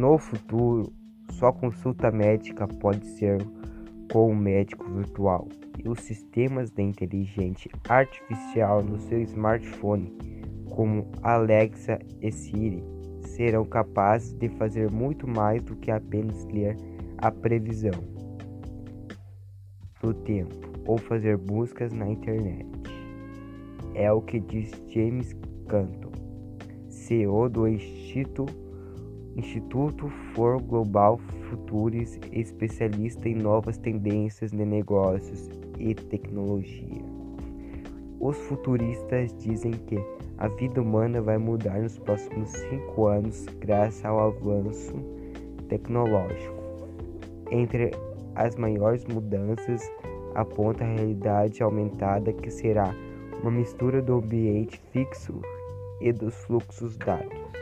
No futuro, sua consulta médica pode ser com um médico virtual e os sistemas de inteligência artificial no seu smartphone, como Alexa e Siri, serão capazes de fazer muito mais do que apenas ler a previsão do tempo ou fazer buscas na internet. É o que diz James Canton, CEO do Instituto, Instituto for Global Futures, especialista em novas tendências de negócios e tecnologia. Os futuristas dizem que a vida humana vai mudar nos próximos cinco anos graças ao avanço tecnológico. Entre as maiores mudanças aponta a realidade aumentada que será uma mistura do ambiente fixo e dos fluxos dados.